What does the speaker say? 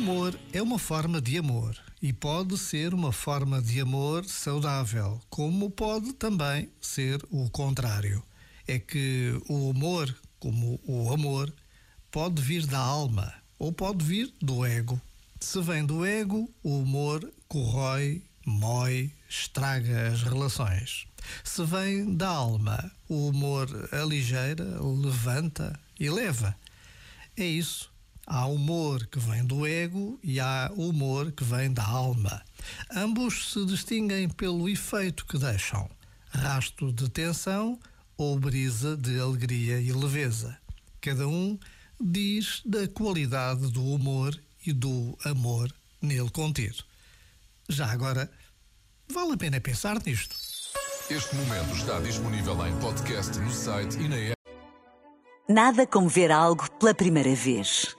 Humor é uma forma de amor e pode ser uma forma de amor saudável, como pode também ser o contrário. É que o humor, como o amor, pode vir da alma ou pode vir do ego. Se vem do ego, o humor corrói, mói, estraga as relações. Se vem da alma, o humor aligeira, levanta e leva. É isso Há humor que vem do ego e há humor que vem da alma. Ambos se distinguem pelo efeito que deixam: rasto de tensão ou brisa de alegria e leveza. Cada um diz da qualidade do humor e do amor nele contido. Já agora, vale a pena pensar nisto. Este momento está disponível em podcast no site e na app. Nada como ver algo pela primeira vez.